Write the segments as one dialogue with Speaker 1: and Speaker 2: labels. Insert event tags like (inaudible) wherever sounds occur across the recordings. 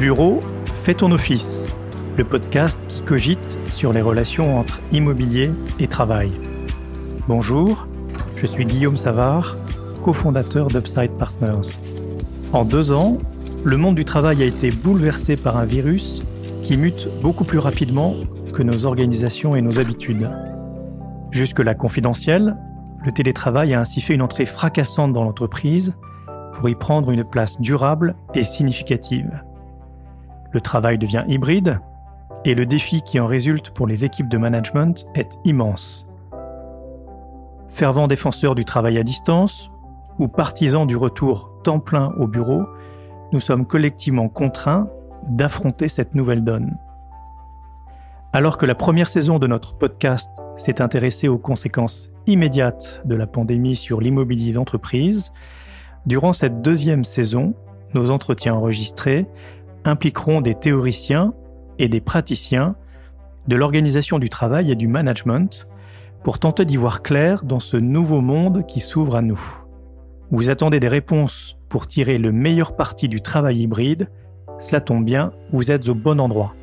Speaker 1: Bureau, fais ton office, le podcast qui cogite sur les relations entre immobilier et travail. Bonjour, je suis Guillaume Savard, cofondateur d'Upside Partners. En deux ans, le monde du travail a été bouleversé par un virus qui mute beaucoup plus rapidement que nos organisations et nos habitudes. Jusque-là confidentiel, le télétravail a ainsi fait une entrée fracassante dans l'entreprise pour y prendre une place durable et significative. Le travail devient hybride et le défi qui en résulte pour les équipes de management est immense. Fervent défenseur du travail à distance ou partisan du retour temps plein au bureau, nous sommes collectivement contraints d'affronter cette nouvelle donne. Alors que la première saison de notre podcast s'est intéressée aux conséquences immédiates de la pandémie sur l'immobilier d'entreprise, durant cette deuxième saison, nos entretiens enregistrés impliqueront des théoriciens et des praticiens de l'organisation du travail et du management pour tenter d'y voir clair dans ce nouveau monde qui s'ouvre à nous. Vous attendez des réponses pour tirer le meilleur parti du travail hybride, cela tombe bien, vous êtes au bon endroit.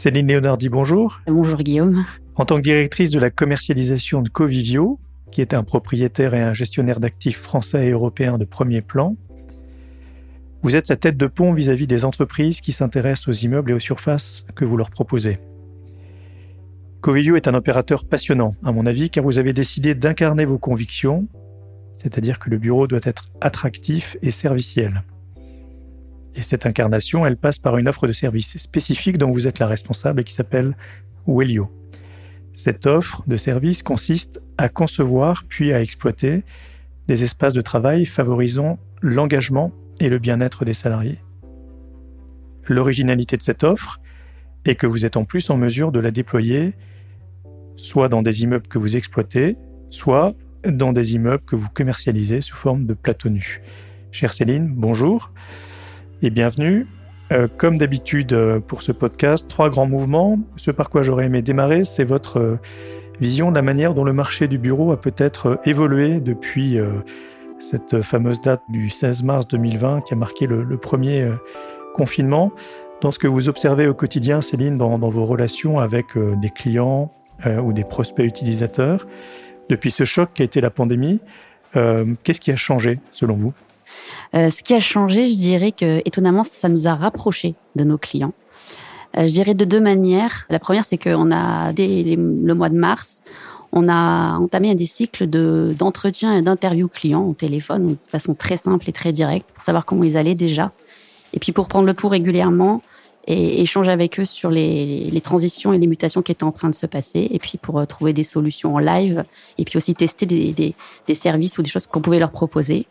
Speaker 1: Céline Léonardi, bonjour.
Speaker 2: Bonjour Guillaume.
Speaker 1: En tant que directrice de la commercialisation de Covivio, qui est un propriétaire et un gestionnaire d'actifs français et européens de premier plan, vous êtes sa tête de pont vis-à-vis des entreprises qui s'intéressent aux immeubles et aux surfaces que vous leur proposez. Covivio est un opérateur passionnant, à mon avis, car vous avez décidé d'incarner vos convictions, c'est-à-dire que le bureau doit être attractif et serviciel. Et cette incarnation, elle passe par une offre de service spécifique dont vous êtes la responsable et qui s'appelle Wellio. Cette offre de service consiste à concevoir puis à exploiter des espaces de travail favorisant l'engagement et le bien-être des salariés. L'originalité de cette offre est que vous êtes en plus en mesure de la déployer soit dans des immeubles que vous exploitez, soit dans des immeubles que vous commercialisez sous forme de plateau nu. Chère Céline, bonjour et bienvenue. Euh, comme d'habitude euh, pour ce podcast, trois grands mouvements. Ce par quoi j'aurais aimé démarrer, c'est votre euh, vision de la manière dont le marché du bureau a peut-être évolué depuis cette fameuse date du 16 mars 2020 qui a marqué le, premier confinement. Dans ce que vous observez au quotidien, Céline, dans, dans vos relations avec des clients ou des prospects utilisateurs, depuis ce choc qui a été la pandémie, qu'est-ce qui a changé selon vous?
Speaker 2: Euh, ce qui a changé, je dirais que étonnamment, ça nous a rapprochés de nos clients. Euh, je dirais de deux manières. La première, c'est qu'on a dès le mois de mars, on a entamé des cycles de d'entretien et d'interviews clients au téléphone de façon très simple et très directe pour savoir comment ils allaient déjà. Et puis pour prendre le pouls régulièrement, et échanger avec eux sur les, les, transitions et les mutations qui étaient en train de se passer, et puis pour euh, trouver des solutions en live, et puis aussi tester des, des, des services ou des choses qu'on pouvait leur proposer.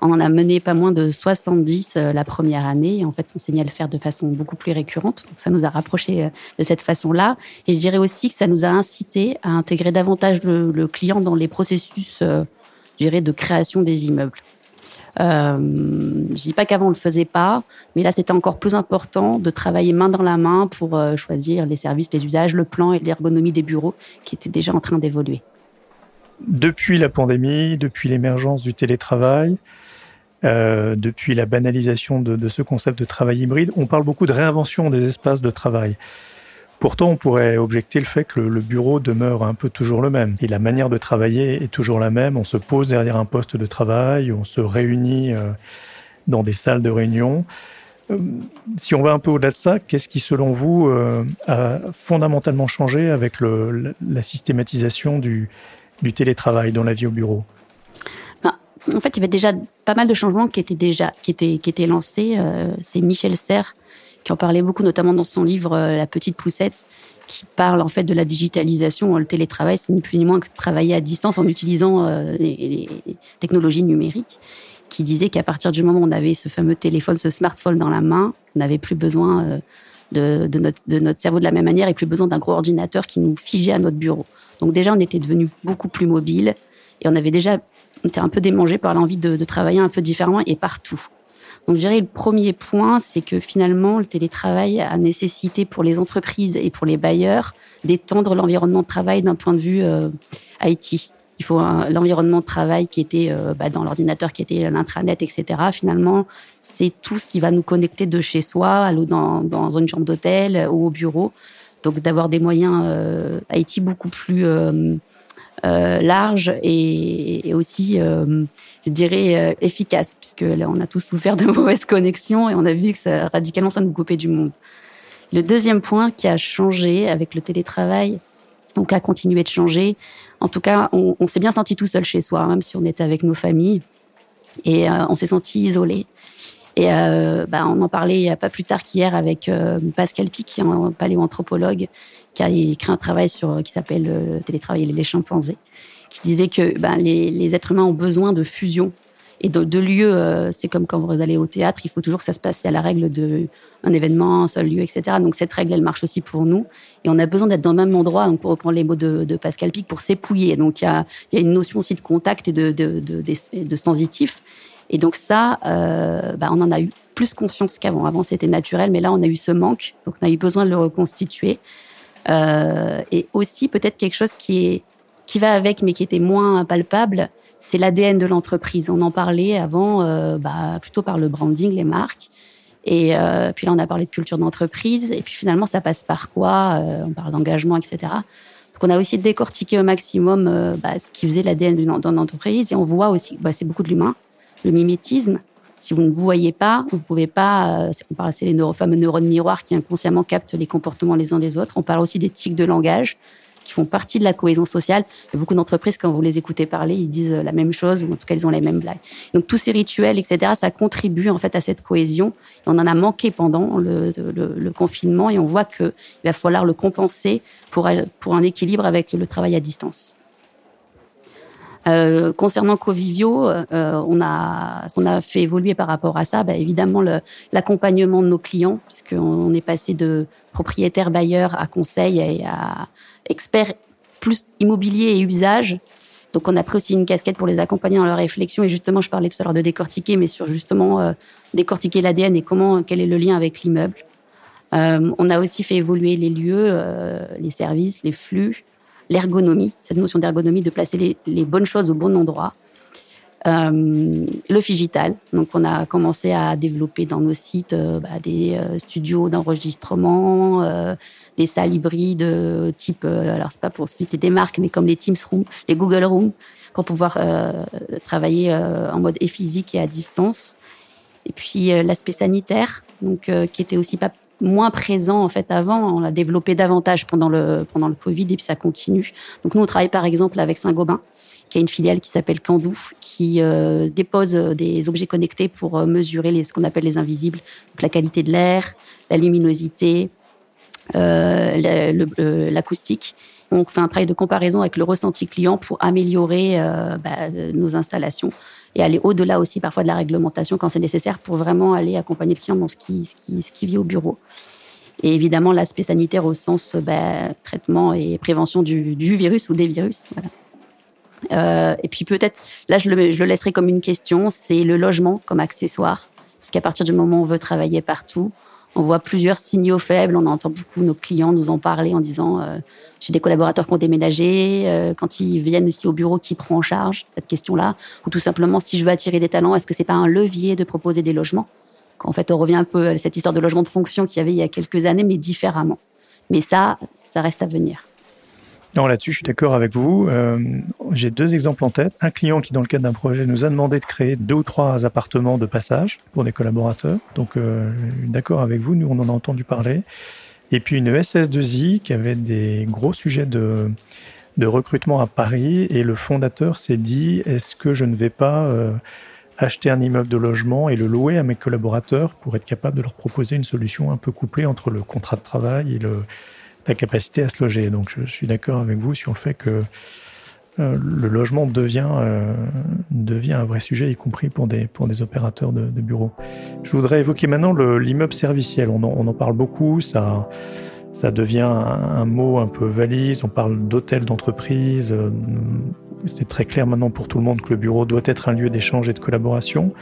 Speaker 2: On en a mené pas moins de 70 euh, la première année, et en fait on s'est mis à le faire de façon beaucoup plus récurrente, donc ça nous a rapprochés euh, de cette façon-là. Et je dirais aussi que ça nous a incité à intégrer davantage le, le client dans les processus, je dirais, de création des immeubles. Euh, je dis pas qu'avant on le faisait pas, mais là c'était encore plus important de travailler main dans la main pour euh, choisir les services, les usages, le plan et l'ergonomie des bureaux qui étaient déjà en train d'évoluer.
Speaker 1: Depuis la pandémie, depuis l'émergence du télétravail, euh, depuis la banalisation de, de, ce concept de travail hybride, on parle beaucoup de réinvention des espaces de travail. Pourtant, on pourrait objecter le fait que le, bureau demeure un peu toujours le même. Et la manière de travailler est toujours la même. On se pose derrière un poste de travail, on se réunit euh, dans des salles de réunion. Euh, si on va un peu au-delà de ça, qu'est-ce qui, selon vous, euh, a fondamentalement changé avec la systématisation du, du, télétravail dans la vie au bureau?
Speaker 2: Ben, En fait, il y avait déjà pas mal de changements qui étaient déjà qui étaient, qui étaient lancés. C'est Michel Serres qui en parlait beaucoup, notamment dans son livre euh, La petite poussette, qui parle en fait de la digitalisation. Le télétravail, c'est ni plus ni moins que travailler à distance en utilisant euh, les, technologies numériques qui disait qu'à partir du moment où on avait ce fameux téléphone, ce smartphone dans la main, on n'avait plus besoin euh, de, notre, cerveau de la même manière et plus besoin d'un gros ordinateur qui nous figeait à notre bureau. Donc déjà, on était devenu beaucoup plus mobile et on avait déjà on était un peu démangé par l'envie de travailler un peu différemment et partout. Donc, je dirais le premier point, c'est que finalement, le télétravail a nécessité pour les entreprises et pour les bailleurs d'étendre l'environnement de travail d'un point de vue euh, IT. Il faut l'environnement de travail qui était euh, bah, dans l'ordinateur, qui était l'intranet, etc. Finalement, c'est tout ce qui va nous connecter de chez soi, dans, dans une chambre d'hôtel ou au bureau. Donc, d'avoir des moyens euh, IT beaucoup plus euh, euh, larges et, et aussi je dirais, euh, efficace, puisque là, on a tous souffert de (laughs) mauvaises connexions et on a vu que ça, radicalement, ça nous coupait du monde. Le deuxième point qui a changé avec le télétravail, qui a continué de changer, en tout cas, on, on s'est bien senti tout seul chez soi, même si on était avec nos familles, et euh, on s'est senti isolé. Et euh, bah, on en parlait pas plus tard qu'hier avec euh, Pascal Pic, qui est un paléoanthropologue, qui a écrit un travail sur qui s'appelle euh, Télétravail et les chimpanzés qui disait que ben, les, les, êtres humains ont besoin de fusion et de, de lieux. Euh, c'est comme quand vous allez au théâtre, il faut toujours que ça se passe. Il y a la règle de un événement, un seul lieu, etc. Donc cette règle, elle marche aussi pour nous. Et on a besoin d'être dans le même endroit, donc pour reprendre les mots de, de Pascal Pic, pour s'épouiller. Donc il y a, y a une notion aussi de contact et de, de, de, de sensitif. Et donc ça, euh, bah, on en a eu plus conscience qu'avant. Avant, c'était naturel, mais là, on a eu ce manque. Donc on a eu besoin de le reconstituer. Euh, et aussi peut-être quelque chose qui est qui va avec, mais qui était moins palpable, c'est l'ADN de l'entreprise. On en parlait avant, euh, bah, plutôt par le branding, les marques. Et euh, puis là, on a parlé de culture d'entreprise. Et puis finalement, ça passe par quoi euh, On parle d'engagement, etc. Donc on a aussi décortiqué au maximum euh, bah, ce qui faisait l'ADN d'une entreprise. Et on voit aussi, bah, c'est beaucoup de l'humain, le mimétisme. Si vous ne vous voyez pas, vous pouvez pas. Euh, on parle les neuro, fameux neurones miroirs qui inconsciemment captent les comportements les uns des autres. On parle aussi des tics de langage qui font partie de la cohésion sociale. Beaucoup d'entreprises, quand vous les écoutez parler, ils disent la même chose, ou en tout cas, ils ont les mêmes blagues. Donc, tous ces rituels, etc., ça contribue, en fait, à cette cohésion. On en a manqué pendant le, confinement et on voit qu'il va falloir le compenser pour, pour un équilibre avec le travail à distance. Euh, concernant Covivio, euh, on a on a fait évoluer par rapport à ça, bah, évidemment l'accompagnement de nos clients, puisqu'on est passé de propriétaire bailleur à conseil et à experts plus immobilier et usage. Donc on a pris aussi une casquette pour les accompagner dans leur réflexion. Et justement, je parlais tout à l'heure de décortiquer, mais sur justement euh, décortiquer l'ADN et comment, quel est le lien avec l'immeuble. Euh, on a aussi fait évoluer les lieux, euh, les services, les flux, l'ergonomie, cette notion d'ergonomie, de placer les, bonnes choses au bon endroit. Euh, le figital. Donc, on a commencé à développer dans nos sites euh, bah, des euh, studios d'enregistrement, des salles hybrides type, alors c'est pas pour citer des marques, mais comme les Teams Room, les Google Room, pour pouvoir travailler en mode et physique et à distance. Et puis l'aspect sanitaire, donc qui était aussi pas moins présent en fait avant. On l'a développé davantage pendant le pendant le Covid et puis ça continue. Donc nous on travaille par exemple avec Saint-Gobain qui a une filiale qui s'appelle Candou, qui euh, dépose des objets connectés pour euh, mesurer les, ce qu'on appelle les invisibles, donc la qualité de l'air, la luminosité, euh, l'acoustique. On fait un travail de comparaison avec le ressenti client pour améliorer euh, bah, nos installations et aller au-delà aussi parfois de la réglementation quand c'est nécessaire pour vraiment aller accompagner le client dans ce qui, ce qui, ce qui vit au bureau. Et évidemment, l'aspect sanitaire au sens bah, traitement et prévention du, du virus ou des virus. Voilà. Euh, et puis peut-être, là je le, je le laisserai comme une question, c'est le logement comme accessoire. Parce qu'à partir du moment où on veut travailler partout, on voit plusieurs signaux faibles. On entend beaucoup nos clients nous en parler en disant euh, j'ai des collaborateurs qui ont déménagé, euh, quand ils viennent aussi au bureau, qui prend en charge cette question-là Ou tout simplement, si je veux attirer des talents, est-ce que c'est pas un levier de proposer des logements? En fait, on revient un peu à cette histoire de logement de fonction qu'il y avait il y a quelques années, mais différemment. Mais ça, ça reste à venir.
Speaker 1: Non, là-dessus, je suis d'accord avec vous. Euh, J'ai deux exemples en tête. Un client qui, dans le cadre d'un projet, nous a demandé de créer deux ou trois appartements de passage pour des collaborateurs. Donc, euh, d'accord avec vous, nous, on en a entendu parler. Et puis une SS2I qui avait des gros sujets de, de recrutement à Paris. Et le fondateur s'est dit, est-ce que je ne vais pas euh, acheter un immeuble de logement et le louer à mes collaborateurs pour être capable de leur proposer une solution un peu couplée entre le contrat de travail et le la capacité à se loger. Donc je suis d'accord avec vous sur le fait que euh, le logement devient, euh, devient un vrai sujet, y compris pour des, pour des opérateurs de, bureaux. Je voudrais évoquer maintenant l'immeuble serviciel. On en, on en, parle beaucoup, ça, ça devient un, un, mot un peu valise, on parle d'hôtel d'entreprise. Euh, c'est très clair maintenant pour tout le monde que le bureau doit être un lieu d'échange et de collaboration.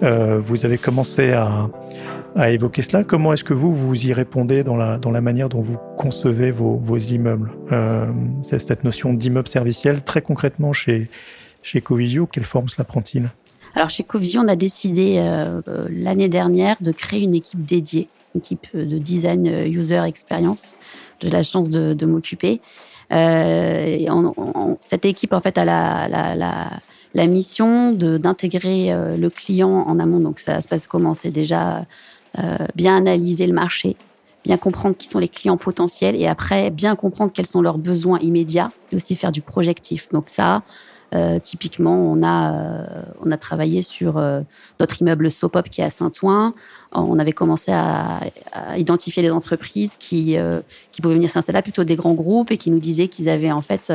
Speaker 1: vous avez commencé à, à évoquer cela. Comment est-ce que vous, vous y répondez dans la, dans la manière dont vous concevez vos, immeubles euh, cette notion d'immeuble serviciel. Très concrètement, chez, chez Covisio, quelle forme cela prend-il?
Speaker 2: Alors, chez Covisio, on a décidé euh, l'année dernière de créer une équipe dédiée, une équipe de design user experience. J'ai la chance de, m'occuper. Euh, cette équipe, en fait, a la, la, la, mission d'intégrer euh, le client en amont. Donc, ça se passe comment C'est déjà euh, bien analyser le marché, bien comprendre qui sont les clients potentiels et après bien comprendre quels sont leurs besoins immédiats et aussi faire du projectif. Donc ça, euh, typiquement, on a euh, on a travaillé sur notre immeuble Sopop qui est à Saint-Ouen. On avait commencé à, à, identifier les entreprises qui qui pouvaient venir s'installer plutôt des grands groupes et qui nous disaient qu'ils avaient en fait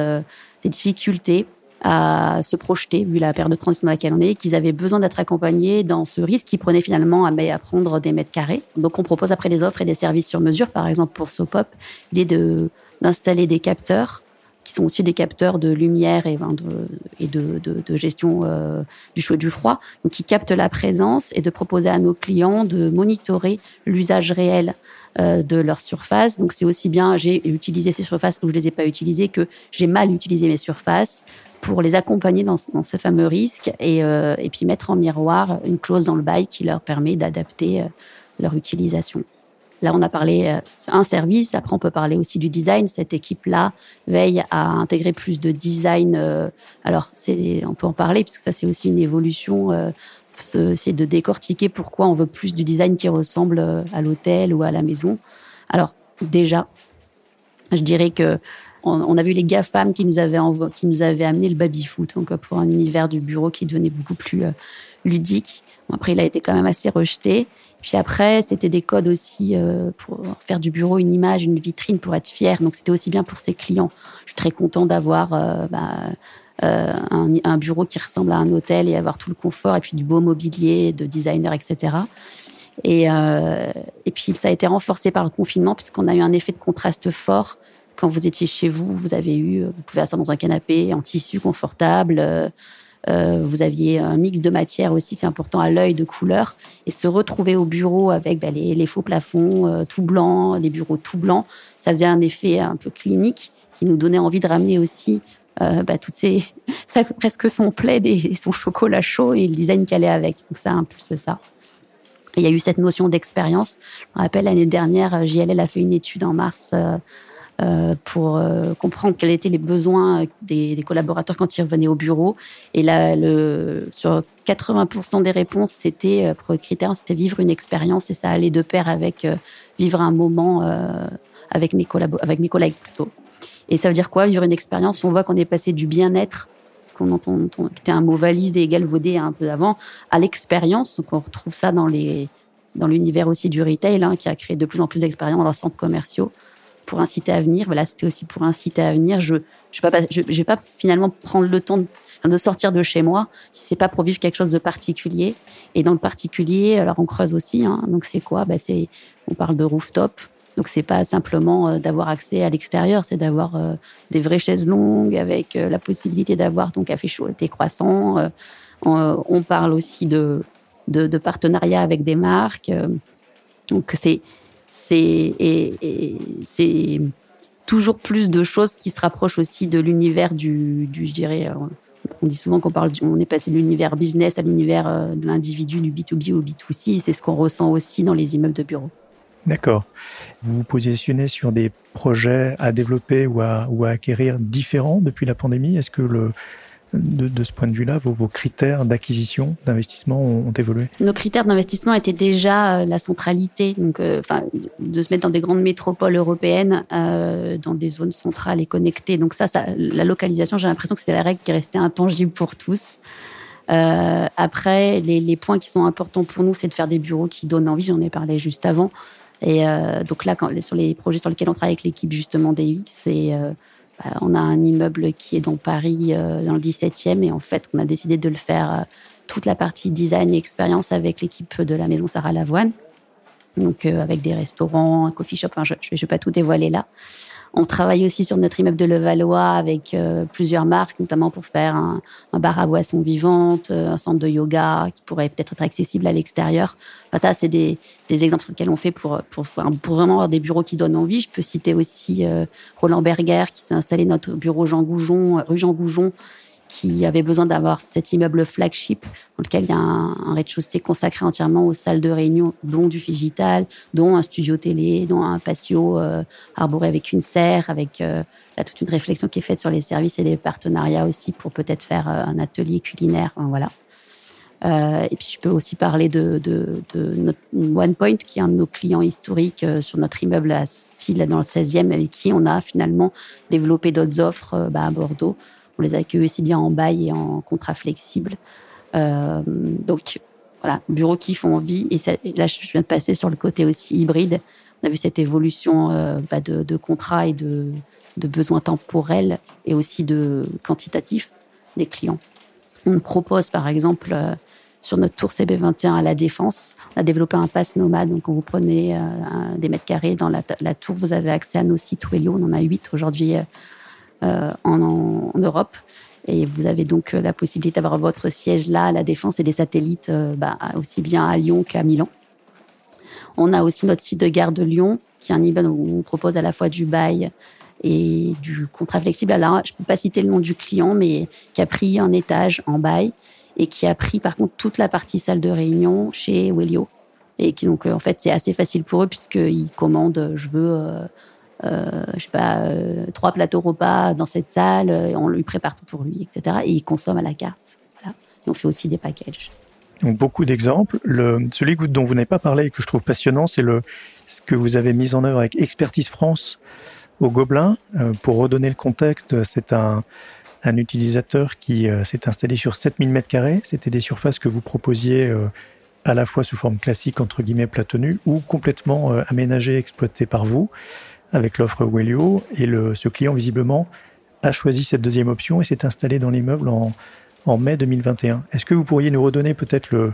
Speaker 2: des difficultés à se projeter, vu la période de transition dans laquelle on est, qu'ils avaient besoin d'être accompagnés dans ce risque qui prenait finalement à, à prendre des mètres carrés. Donc on propose après des offres et des services sur mesure, par exemple pour Sopop, l'idée d'installer des capteurs qui sont aussi des capteurs de lumière et, de, gestion euh, du chaud et du froid, donc qui captent la présence et de proposer à nos clients de monitorer l'usage réel euh, de leur surface. Donc c'est aussi bien j'ai utilisé ces surfaces ou je les ai pas utilisées que j'ai mal utilisé mes surfaces pour les accompagner dans, ce fameux risque et, euh, et puis mettre en miroir une clause dans le bail qui leur permet d'adapter leur utilisation. Là, on a parlé euh, un service. Après, on peut parler aussi du design. Cette équipe-là veille à intégrer plus de design. Euh, alors, c'est, on peut en parler puisque ça, c'est aussi une évolution. Euh, c'est de décortiquer pourquoi on veut plus du design qui ressemble à l'hôtel ou à la maison. Alors, déjà, je dirais que on, a vu les GAFAM qui nous avaient qui nous avaient amené le baby foot, donc pour un univers du bureau qui devenait beaucoup plus ludique. après, il a été quand même assez rejeté. Puis après, c'était des codes aussi euh, pour faire du bureau une image, une vitrine pour être fier. Donc c'était aussi bien pour ses clients. Je suis très content d'avoir euh, bah, euh, un, un, bureau qui ressemble à un hôtel et avoir tout le confort et puis du beau mobilier, de designer, etc. Et, et puis ça a été renforcé par le confinement puisqu'on a eu un effet de contraste fort. Quand vous étiez chez vous, vous avez eu, vous pouvez asseoir dans un canapé en tissu confortable. Euh, euh, vous aviez un mix de matière aussi qui est important à l'œil, de couleurs. Et se retrouver au bureau avec bah, les, faux plafonds euh, tout blancs, les bureaux tout blancs, ça faisait un effet un peu clinique qui nous donnait envie de ramener aussi euh, bah, toutes ces (laughs) ça, presque son plaid et (laughs) son chocolat chaud et le design qui allait avec. Donc ça impulse ça. Il y a eu cette notion d'expérience. Je me rappelle l'année dernière, JLL a fait une étude en mars euh, euh, pour euh, comprendre quels étaient les besoins des, des, collaborateurs quand ils revenaient au bureau. Et là, le, sur 80% des réponses, c'était euh, pour le critère, c'était vivre une expérience et ça allait de pair avec vivre un moment avec mes avec mes collègues plutôt. Et ça veut dire quoi Vivre une expérience? On voit qu'on est passé du bien-être qu'on entend, qui était un mot valise et galvaudé un peu avant, à l'expérience. Donc on retrouve ça dans les dans l'univers aussi du retail, hein, qui a créé de plus en plus d'expériences dans leurs centres commerciaux pour inciter à venir. Voilà, c'était aussi pour inciter à venir. Je je vais pas finalement prendre le temps de, sortir de chez moi si c'est pas pour vivre quelque chose de particulier. Et dans le particulier, alors on creuse aussi. Hein, donc c'est quoi? Bah c'est on parle de rooftop. Donc c'est pas simplement euh, d'avoir accès à l'extérieur, c'est d'avoir euh, des vraies chaises longues avec euh, la possibilité d'avoir ton café chaud et tes croissants. On, on, parle aussi de, de, de partenariats avec des marques. donc c'est c'est c'est toujours plus de choses qui se rapprochent aussi de l'univers du, du, je dirais, euh, on dit souvent qu'on parle, on est passé de l'univers business à l'univers euh, de l'individu, du B2B au B2C. C'est ce qu'on ressent aussi dans les immeubles de bureaux.
Speaker 1: D'accord. Vous vous positionnez sur des projets à développer ou à, ou à acquérir différents depuis la pandémie? Est-ce que le, de, ce point de vue-là, vos, critères d'acquisition, d'investissement ont, évolué
Speaker 2: Nos critères d'investissement étaient déjà euh, la centralité, donc euh, de se mettre dans des grandes métropoles européennes, euh, dans des zones centrales et connectées. Donc ça, la localisation, j'ai l'impression que c'est la règle qui est restée intangible pour tous. Après, les, points qui sont importants pour nous, c'est de faire des bureaux qui donnent envie. J'en ai parlé juste avant. Et donc là, sur les projets sur lesquels on travaille avec l'équipe justement DX, c'est on a un immeuble qui est dans Paris, euh, dans le 17e, et en fait, on a décidé de le faire euh, toute la partie design et expérience avec l'équipe de la maison Sarah Lavoine. Donc, euh, avec des restaurants, un coffee shop, enfin, je ne vais pas tout dévoiler là. On travaille aussi sur notre immeuble de Levallois avec euh, plusieurs marques, notamment pour faire un, bar à boissons vivantes, euh, un centre de yoga qui pourrait peut-être être accessible à l'extérieur. Enfin, ça, c'est des, exemples sur lesquels on fait pour, pour, vraiment avoir des bureaux qui donnent envie. Je peux citer aussi euh, Roland Berger qui s'est installé notre bureau Jean Goujon, rue Jean Goujon, qui avait besoin d'avoir cet immeuble flagship dans lequel il y a un, rez-de-chaussée consacré entièrement aux salles de réunion, dont du digital, dont un studio télé, dont un patio euh, arboré avec une serre, avec euh, là, toute une réflexion qui est faite sur les services et les partenariats aussi pour peut-être faire euh, un atelier culinaire. voilà. et puis je peux aussi parler de, de, de notre OnePoint, qui est un de nos clients historiques sur notre immeuble à style dans le 16e, avec qui on a finalement développé d'autres offres bah, à Bordeaux on les accueille aussi bien en bail et en contrat flexible. Euh, donc voilà, bureaux qui font envie. Et, là, je viens de passer sur le côté aussi hybride. On a vu cette évolution euh, bah, de, de contrats et de, besoins temporels et aussi de quantitatifs des clients. On propose par exemple euh, sur notre tour CB21 à la Défense, on a développé un pass nomade. Donc quand vous prenez des mètres carrés dans la, la, tour, vous avez accès à nos sites Wellio. On en a huit aujourd'hui euh, en, Europe. Et vous avez donc euh, la possibilité d'avoir votre siège là la Défense et des satellites euh, bah, aussi bien à Lyon qu'à Milan. On a aussi notre site de gare de Lyon, qui est un immeuble où on propose à la fois du bail et du contrat flexible. Alors, je ne peux pas citer le nom du client, mais qui a pris un étage en bail et qui a pris par contre toute la partie salle de réunion chez Wellio. Et qui donc, en fait, c'est assez facile pour eux puisqu'ils commandent, je veux euh, je sais pas, euh, trois plateaux repas dans cette salle, euh, on lui prépare tout pour lui, etc. Et il consomme à la carte. Et on fait aussi des packages.
Speaker 1: Donc beaucoup d'exemples. Le, celui dont vous n'avez pas parlé et que je trouve passionnant, c'est ce que vous avez mis en œuvre avec Expertise France au Gobelin. pour redonner le contexte, c'est un, utilisateur qui s'est installé sur 7000 m2. C'était des surfaces que vous proposiez à la fois sous forme classique, entre guillemets, platonu, ou complètement aménagées, exploitées par vous avec l'offre Wellio. Et ce client, visiblement, a choisi cette deuxième option et s'est installé dans l'immeuble en, mai 2021. Est-ce que vous pourriez nous redonner peut-être le,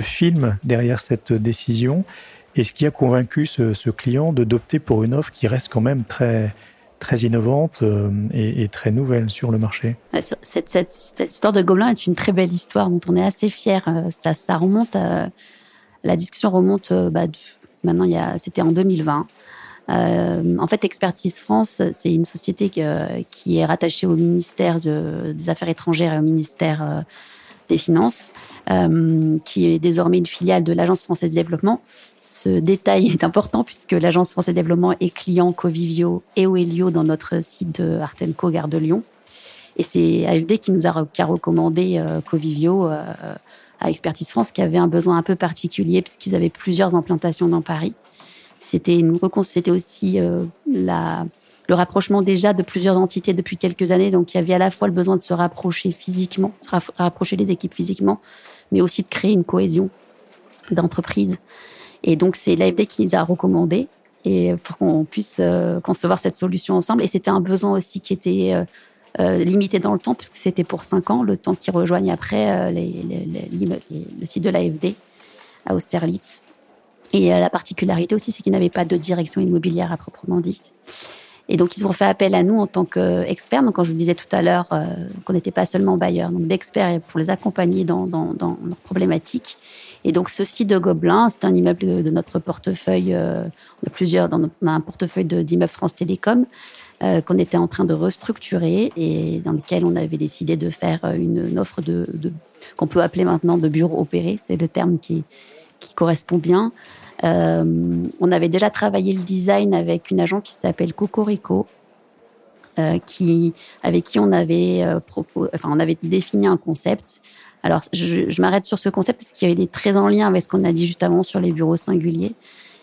Speaker 1: film derrière cette décision et ce qui a convaincu ce, client d'opter pour une offre qui reste quand même très, très innovante euh, et, très nouvelle sur le marché?
Speaker 2: Cette, histoire de Gobelin est une très belle histoire dont on est assez fier. Euh, ça, remonte, la discussion remonte, euh, bah, maintenant, c'était en 2020. Euh, en fait, Expertise France, c'est une société qui est rattachée au ministère des Affaires étrangères et au ministère euh, des Finances, euh, qui est désormais une filiale de l'Agence française de développement. Ce détail est important puisque l'Agence française de développement est client Covivio et Oelio dans notre site de Artenco Gare de Lyon. Et c'est AFD qui nous a, recommandé Covivio à Expertise France, qui avait un besoin un peu particulier puisqu'ils avaient plusieurs implantations dans Paris. C'était c'était aussi euh, le rapprochement déjà de plusieurs entités depuis quelques années. Donc il y avait à la fois le besoin de se rapprocher physiquement, se rapprocher les équipes physiquement, mais aussi de créer une cohésion d'entreprise. Et donc c'est l'AFD qui nous a recommandé et pour qu'on puisse euh, concevoir cette solution ensemble. Et c'était un besoin aussi qui était euh, limité dans le temps puisque c'était pour cinq ans, le temps qui rejoignent après le site de l'AFD à Austerlitz. Et euh, la particularité aussi, c'est qu'ils n'avaient pas de direction immobilière à proprement dit. Et donc, ils ont fait appel à nous en tant qu'experts. Donc, quand je vous disais tout à l'heure euh, qu'on n'était pas seulement bailleurs, donc d'experts pour les accompagner dans, dans, dans, leurs problématiques. Et donc, ce site de Gobelin, c'est un immeuble de, notre portefeuille. Euh, on a plusieurs, dans on a un portefeuille d'immeubles France Télécom euh, qu'on était en train de restructurer et dans lequel on avait décidé de faire une, une offre de, de qu'on peut appeler maintenant de bureau opéré. C'est le terme qui, qui correspond bien. Euh, on avait déjà travaillé le design avec une agence qui s'appelle Cocorico, euh, qui, avec qui on avait, euh, enfin, on avait défini un concept. Alors, je, je m'arrête sur ce concept parce qu'il est très en lien avec ce qu'on a dit juste avant sur les bureaux singuliers.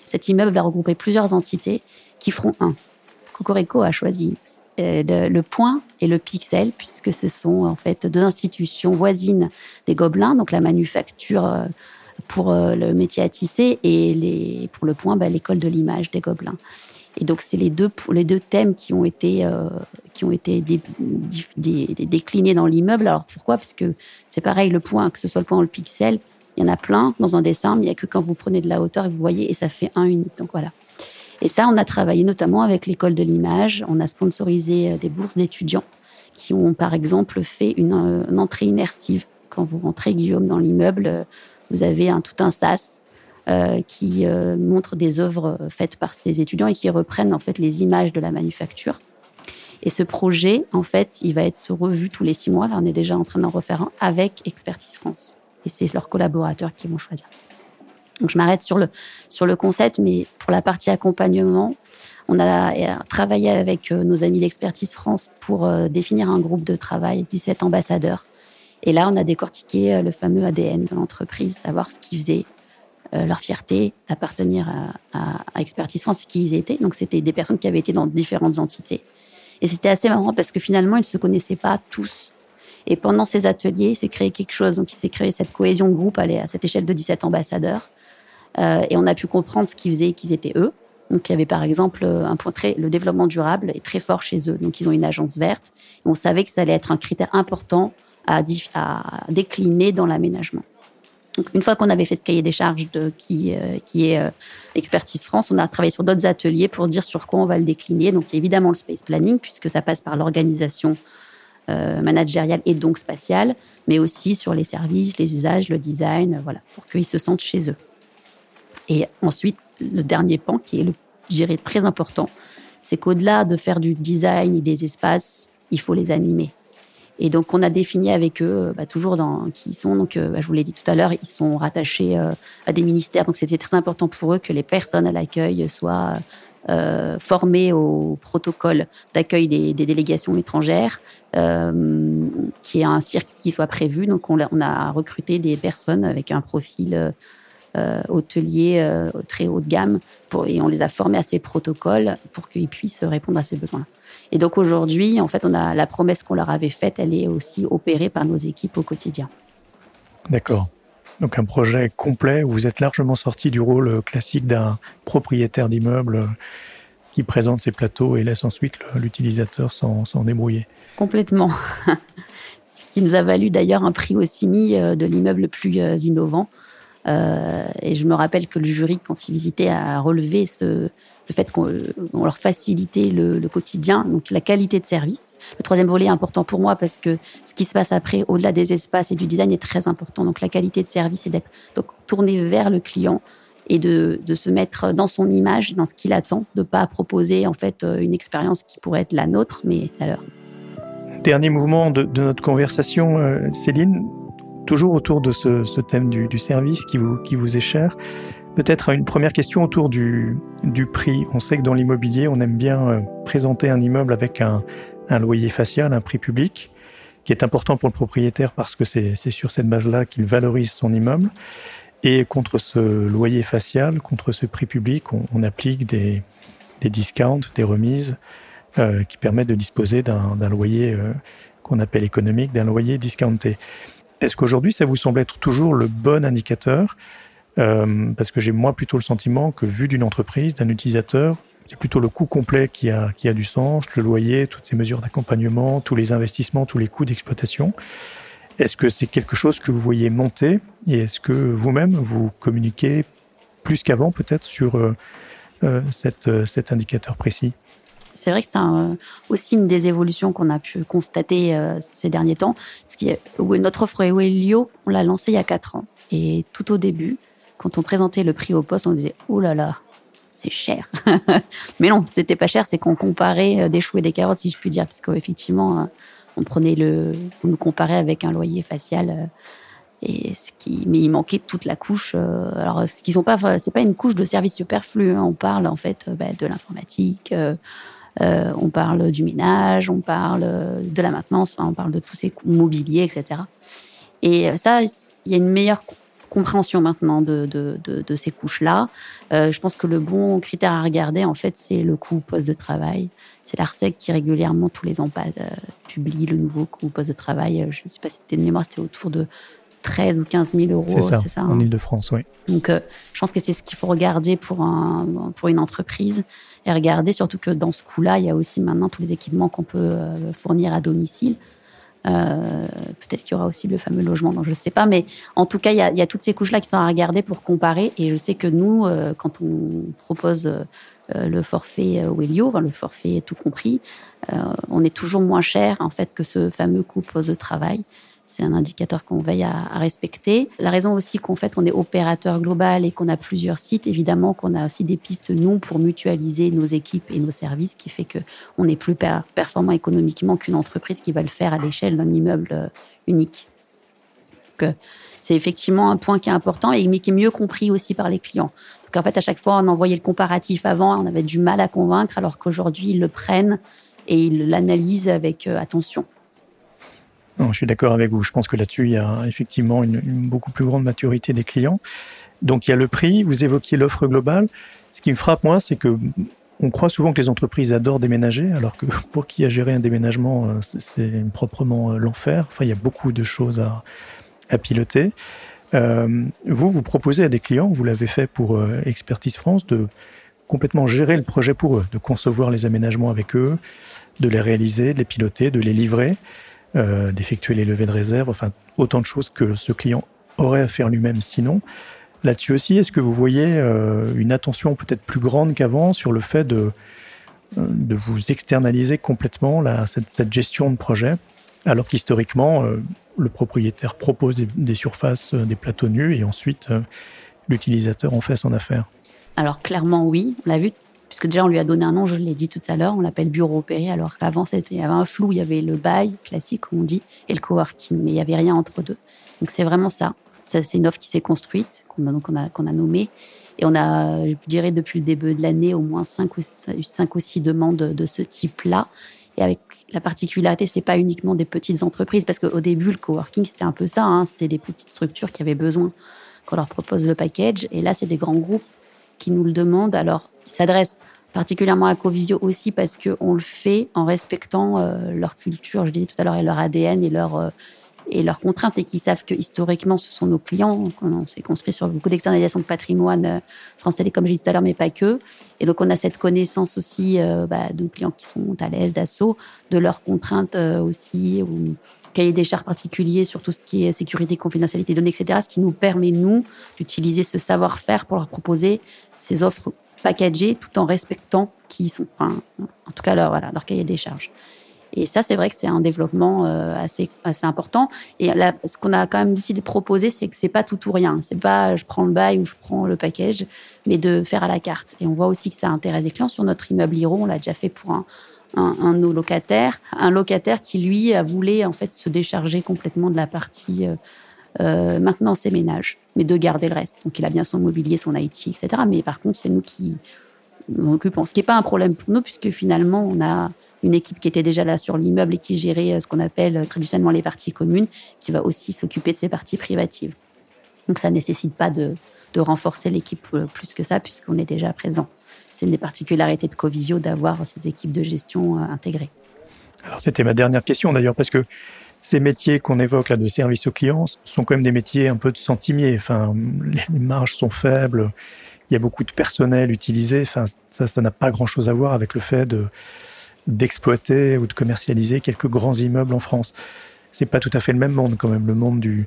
Speaker 2: Cet immeuble va regrouper plusieurs entités qui feront un. Cocorico a choisi le, le, point et le pixel, puisque ce sont en fait deux institutions voisines des Gobelins, donc la manufacture pour euh, le métier à tisser et pour le point, bah, l'école de l'image des Gobelins. Et donc, c'est les deux, les deux thèmes qui ont été, euh, qui ont été déclinés dans l'immeuble. Alors, pourquoi? Parce que c'est pareil, le point, que ce soit le point ou le pixel, il y en a plein dans un dessin, mais il n'y a que quand vous prenez de la hauteur et que vous voyez, et ça fait un unique. Donc, voilà. Et ça, on a travaillé notamment avec l'école de l'image. On a sponsorisé des bourses d'étudiants qui ont, par exemple, fait une entrée immersive. Quand vous rentrez, Guillaume, dans l'immeuble, vous avez un, tout un sas euh, qui euh, montre des œuvres faites par ces étudiants et qui reprennent en fait les images de la manufacture. Et ce projet, en fait, il va être revu tous les six mois. Là, on est déjà en train d'en refaire un avec Expertise France. Et c'est leurs collaborateurs qui vont choisir ça. Donc, je m'arrête sur le, sur le concept, mais pour la partie accompagnement, on a euh, travaillé avec nos amis d'Expertise France pour définir un groupe de travail, 17 ambassadeurs. Et là, on a décortiqué le fameux ADN de l'entreprise, savoir ce qu'ils faisaient, euh, leur fierté d'appartenir à, Expertise France, qui ils étaient. Donc, c'était des personnes qui avaient été dans différentes entités. Et c'était assez marrant parce que finalement, ils se connaissaient pas tous. Et pendant ces ateliers, s'est créé quelque chose. Donc, il s'est créé cette cohésion de groupe à cette échelle de 17 ambassadeurs. Euh, et on a pu comprendre ce qu'ils faisaient, qu'ils étaient eux. Donc, il y avait par exemple un point très, le développement durable est très fort chez eux. Donc, ils ont une agence verte. Et on savait que ça allait être un critère important à, décliner dans l'aménagement. Une fois qu'on avait fait ce cahier des charges qui, euh, qui est euh, Expertise France, on a travaillé sur d'autres ateliers pour dire sur quoi on va le décliner. Donc, évidemment, le space planning, puisque ça passe par l'organisation euh, managériale et donc spatiale, mais aussi sur les services, les usages, le design, voilà, pour qu'ils se sentent chez eux. Et ensuite, le dernier pan, qui est, le, je très important, c'est qu'au-delà de faire du design et des espaces, il faut les animer. Et donc, on a défini avec eux, euh, bah, toujours dans qui ils sont. Donc, euh, bah, je vous l'ai dit tout à l'heure, ils sont rattachés euh, à des ministères. Donc, c'était très important pour eux que les personnes à l'accueil soient euh, formées au protocole d'accueil des, délégations étrangères, qui est un cirque qui soit prévu. Donc, on a, recruté des personnes avec un profil hôtelier très haut de gamme et on les a formés à ces protocoles pour qu'ils puissent répondre à ces besoins. Et donc aujourd'hui, en fait, on a la promesse qu'on leur avait faite, elle est aussi opérée par nos équipes au quotidien.
Speaker 1: D'accord. Donc un projet complet où vous êtes largement sorti du rôle classique d'un propriétaire d'immeuble qui présente ses plateaux et laisse ensuite l'utilisateur s'en débrouiller.
Speaker 2: Complètement. (laughs) Ce qui nous a valu d'ailleurs un prix au CIMI euh, de l'immeuble le plus euh, innovant. Euh, et je me rappelle que le jury, quand il visitait, a relevé ce, le fait qu'on leur facilitait le, quotidien, donc la qualité de service. Le troisième volet est important pour moi parce que ce qui se passe après, au-delà des espaces et du design, est très important. Donc la qualité de service et d'être donc tourné vers le client et de, de, se mettre dans son image, dans ce qu'il attend, de pas proposer en fait euh, une expérience qui pourrait être la nôtre, mais la leur.
Speaker 1: Dernier mouvement de, notre conversation, euh, Céline, toujours autour de ce, ce thème du, du, service qui vous, qui vous est cher. Peut-être une première question autour du, prix. On sait que dans l'immobilier, on aime bien euh, présenter un immeuble avec un, loyer facial, un prix public, qui est important pour le propriétaire parce que c'est sur cette base-là qu'il valorise son immeuble. Et contre ce loyer facial, contre ce prix public, on, on applique des, des discounts, des remises euh, qui permettent de disposer d'un loyer euh, qu'on appelle économique, d'un loyer discounté. Est-ce qu'aujourd'hui, ça vous semble être toujours le bon indicateur euh, parce que j'ai moi plutôt le sentiment que vu d'une entreprise, d'un utilisateur, c'est plutôt le coût complet qui a, qui a du sens, le loyer, toutes ces mesures d'accompagnement, tous les investissements, tous les coûts d'exploitation. Est-ce que c'est quelque chose que vous voyez monter et est-ce que vous-même vous communiquez plus qu'avant peut-être sur euh, euh, euh, cet indicateur précis?
Speaker 2: C'est vrai que c'est aussi une des évolutions qu'on a pu constater ces derniers temps. Parce notre offre Ewelio, on l'a lancée il y a quatre ans. Et tout au début, quand on présentait le prix au poste, on disait oh là là, c'est cher. (laughs) Mais non, c'était pas cher, c'est qu'on comparait des choux et des carottes, si je puis dire, parce qu'effectivement, on prenait le, on nous comparait avec un loyer facial. Et ce qui, mais il manquait toute la couche. alors, ce qu'ils ont pas, c'est pas une couche de service superflu. Hein, on parle en fait bah, de l'informatique. Euh, euh, on parle du ménage, on parle de la maintenance, enfin, on parle de tous ces mobiliers, etc. Et ça, il y a une meilleure compréhension maintenant de, de, de, de ces couches-là. Euh, je pense que le bon critère à regarder, en fait, c'est le coût poste de travail. C'est l'ARSEC qui régulièrement, tous les ans, euh, publie le nouveau coût poste de travail. Je ne sais pas si c'était de mémoire, c'était autour de 13 ou 15 000 euros.
Speaker 1: C'est ça, ça, en hein. Ile-de-France, oui.
Speaker 2: Donc, euh, je pense que c'est ce qu'il faut regarder pour, un, pour une entreprise et regarder surtout que dans ce coût-là, il y a aussi maintenant tous les équipements qu'on peut euh, fournir à domicile Euh, peut-être qu'il y aura aussi le fameux logement, je ne sais pas. Mais en tout cas, il y a, toutes ces couches-là qui sont à regarder pour comparer. Et je sais que nous, euh, quand on propose euh, le forfait Wellio, enfin, le forfait tout compris, on est toujours moins cher en fait que ce fameux coût de travail. C'est un indicateur qu'on veille à, respecter. La raison aussi qu'en fait on est opérateur global et qu'on a plusieurs sites, évidemment qu'on a aussi des pistes nous pour mutualiser nos équipes et nos services, qui fait que on est plus performant économiquement qu'une entreprise qui va le faire à l'échelle d'un immeuble euh, unique. Donc, c'est effectivement un point qui est important et mais qui est mieux compris aussi par les clients. Donc en fait, à chaque fois, on envoyait le comparatif avant, on avait du mal à convaincre, alors qu'aujourd'hui, ils le prennent et ils l'analysent avec euh, attention
Speaker 1: je suis d'accord avec vous. Je pense que là-dessus, il y a effectivement une, beaucoup plus grande maturité des clients. Donc, il y a le prix. Vous évoquiez l'offre globale. Ce qui me frappe, moi, c'est que on croit souvent que les entreprises adorent déménager, alors que (laughs) pour qui a géré un déménagement, euh, c'est proprement euh, l'enfer. Enfin, il y a beaucoup de choses à, piloter. Euh, vous, vous proposez à des clients, vous l'avez fait pour Expertise France, de complètement gérer le projet pour eux, de concevoir les aménagements avec eux, de les réaliser, de les piloter, de les livrer. Euh, d'effectuer les levées de réserve, enfin autant de choses que ce client aurait à faire lui-même sinon. Là-dessus aussi, est-ce que vous voyez euh, une attention peut-être plus grande qu'avant sur le fait de, euh, de vous externaliser complètement cette, gestion de projet, alors qu'historiquement, le propriétaire propose des, surfaces, des plateaux nus, et ensuite l'utilisateur en fait son affaire?
Speaker 2: Alors clairement oui, on l'a vu puisque déjà on lui a donné un nom, je l'ai dit tout à l'heure, on l'appelle bureau opéré, alors qu'avant c'était, il y avait un flou, il y avait le bail classique, comme on dit, et le coworking, mais il n'y avait rien entre deux. Donc c'est vraiment ça. C'est une offre qui s'est construite, qu'on a, nommée, et on a, je dirais, depuis le début de l'année, au moins cinq ou, cinq ou six demandes de ce type-là. Et avec la particularité, c'est pas uniquement des petites entreprises, parce qu'au début, le coworking, c'était un peu ça, hein, c'était des petites structures qui avaient besoin qu'on leur propose le package. Et là, c'est des grands groupes qui nous le demandent. Alors, ils s'adressent particulièrement à Covivio aussi parce qu'on le fait en respectant euh, leur culture, je disais tout à l'heure, et leur ADN et leur euh, et leurs contraintes et qui savent que historiquement ce sont nos clients. On s'est construit sur beaucoup d'externalisation de patrimoine euh, français, comme j'ai dit tout à l'heure, mais pas que. Et donc on a cette connaissance aussi bah, de clients qui sont à l'aise, d'assaut, de leurs contraintes aussi, ou cahier des charges particuliers sur tout ce qui est sécurité, confidentialité des données, etc. Ce qui nous permet, nous, d'utiliser ce savoir-faire pour leur proposer ces offres packagés tout en respectant qui sont, enfin, en tout cas leur, voilà, leur cahier des charges. Et ça, c'est vrai que c'est un développement euh, assez, assez important. Et ce qu'on a quand même décidé de proposer, c'est que c'est pas tout ou rien. C'est pas je prends le bail ou je prends le package, mais de faire à la carte. Et on voit aussi que ça intéresse des clients. Sur notre immeuble Hiro, on l'a déjà fait pour un, un, un, de nos locataires, un locataire qui lui a voulu en fait se décharger complètement de la partie euh, euh, maintenant ses ménages, mais de garder le reste. Donc il a bien son mobilier, son IT, etc. Mais par contre, c'est nous qui nous occupons. Ce qui n'est pas un problème pour nous, puisque finalement, on a une équipe qui était déjà là sur l'immeuble et qui gérait euh, ce qu'on appelle euh, traditionnellement les parties communes, qui va aussi s'occuper de ces parties privatives. Donc ça ne nécessite pas de, de renforcer l'équipe plus que ça, puisqu'on est déjà présent. C'est une des particularités de Covivio d'avoir ces équipes de gestion intégrées.
Speaker 1: Alors c'était ma dernière question d'ailleurs, parce que ces métiers qu'on évoque là de service aux clients sont quand même des métiers un peu de centimiers. Enfin, les marges sont faibles, il y a beaucoup de personnel utilisé. Enfin, ça, ça n'a pas grand-chose à voir avec le fait de d'exploiter ou de commercialiser quelques grands immeubles en France. C'est pas tout à fait le même monde quand même, le monde du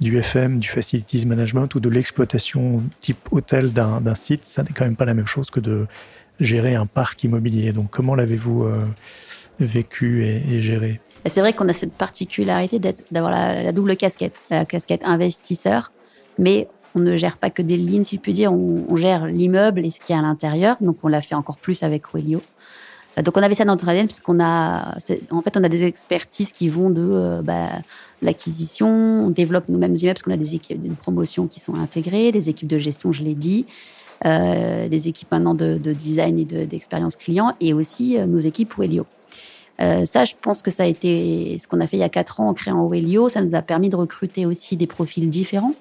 Speaker 1: du FM, du facilities management ou de l'exploitation type hôtel d'un site, ça n'est quand même pas la même chose que de gérer un parc immobilier. Donc, comment l'avez-vous euh, vécu et, et géré?
Speaker 2: C'est vrai qu'on a cette particularité d'avoir la, double casquette, la casquette investisseur, mais on ne gère pas que des lignes, si je puis dire, on, gère l'immeuble et ce qui est à l'intérieur, donc on l'a fait encore plus avec Wellio. Euh, donc on avait ça dans notre ADN puisqu'on a, en fait, on a des expertises qui vont de euh, bah, l'acquisition, on développe nous-mêmes immeubles parce a des équipes de promotion qui sont intégrées, des équipes de gestion, je l'ai dit, euh, des équipes maintenant de, design et d'expérience client, et aussi nos équipes Wellio. Euh, ça, je pense que ça a été ce qu'on a fait il y a quatre ans en créant Oelio. Ça nous a permis de recruter aussi des profils différents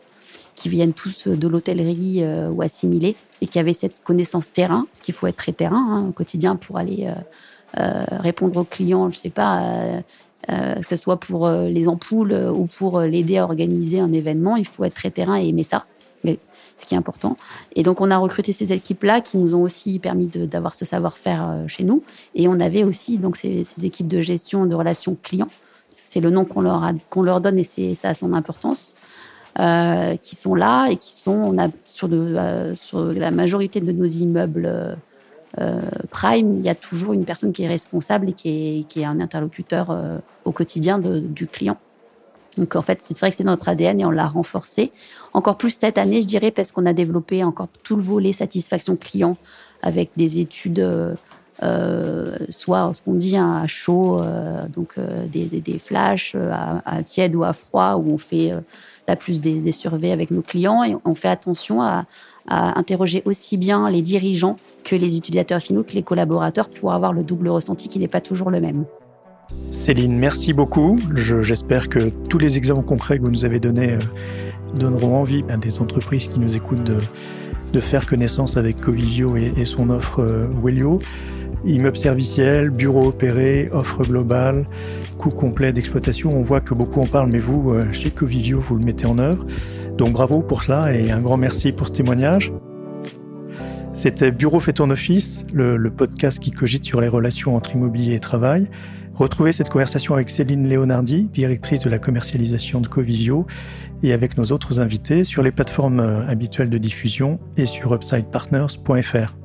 Speaker 2: qui viennent tous de l'hôtellerie euh, ou assimilés et qui avaient cette connaissance terrain, parce qu'il faut être très terrain hein, au quotidien pour aller euh, répondre aux clients, je sais pas, que ce soit pour les ampoules ou pour l'aider à organiser un événement, il faut être très terrain et aimer ça ce qui est important. Et donc, on a recruté ces équipes-là qui nous ont aussi permis d'avoir ce savoir-faire euh, chez nous. Et on avait aussi donc ces, équipes de gestion de relations clients. c'est le nom qu'on leur, donne et ça a son importance, euh, qui sont là et qui sont, euh, sur la majorité de nos immeubles Prime, il y a toujours une personne qui est responsable et qui est, un interlocuteur au quotidien du client. Donc en fait, c'est vrai que c'est notre ADN et on l'a renforcé. Encore plus cette année, je dirais, parce qu'on a développé encore tout le volet satisfaction client avec des études, euh, euh soit ce qu'on dit hein, à chaud, euh, donc euh, des, des, des, flashs, à, à, tiède ou à froid, où on fait la plus des, des surveys avec nos clients et on fait attention à, à interroger aussi bien les dirigeants que les utilisateurs finaux, que les collaborateurs pour avoir le double ressenti qui n'est pas toujours le même.
Speaker 1: Céline, merci beaucoup. J'espère que tous les exemples concrets que vous nous avez donnés euh, donneront envie à des entreprises qui nous écoutent de, faire connaissance avec Covivio et, son offre euh, Wellio. Immeuble serviciel, bureau opéré, offre globale, coût complet d'exploitation. On voit que beaucoup en parlent, mais vous, euh, chez Covivio, vous le mettez en œuvre. Donc bravo pour cela et un grand merci pour ce témoignage. C'était Bureau fait ton office, le, podcast qui cogite sur les relations entre immobilier et travail. Retrouvez cette conversation avec Céline Leonardi, directrice de la commercialisation de Covivio, et avec nos autres invités sur les plateformes habituelles de diffusion et sur upsidepartners.fr.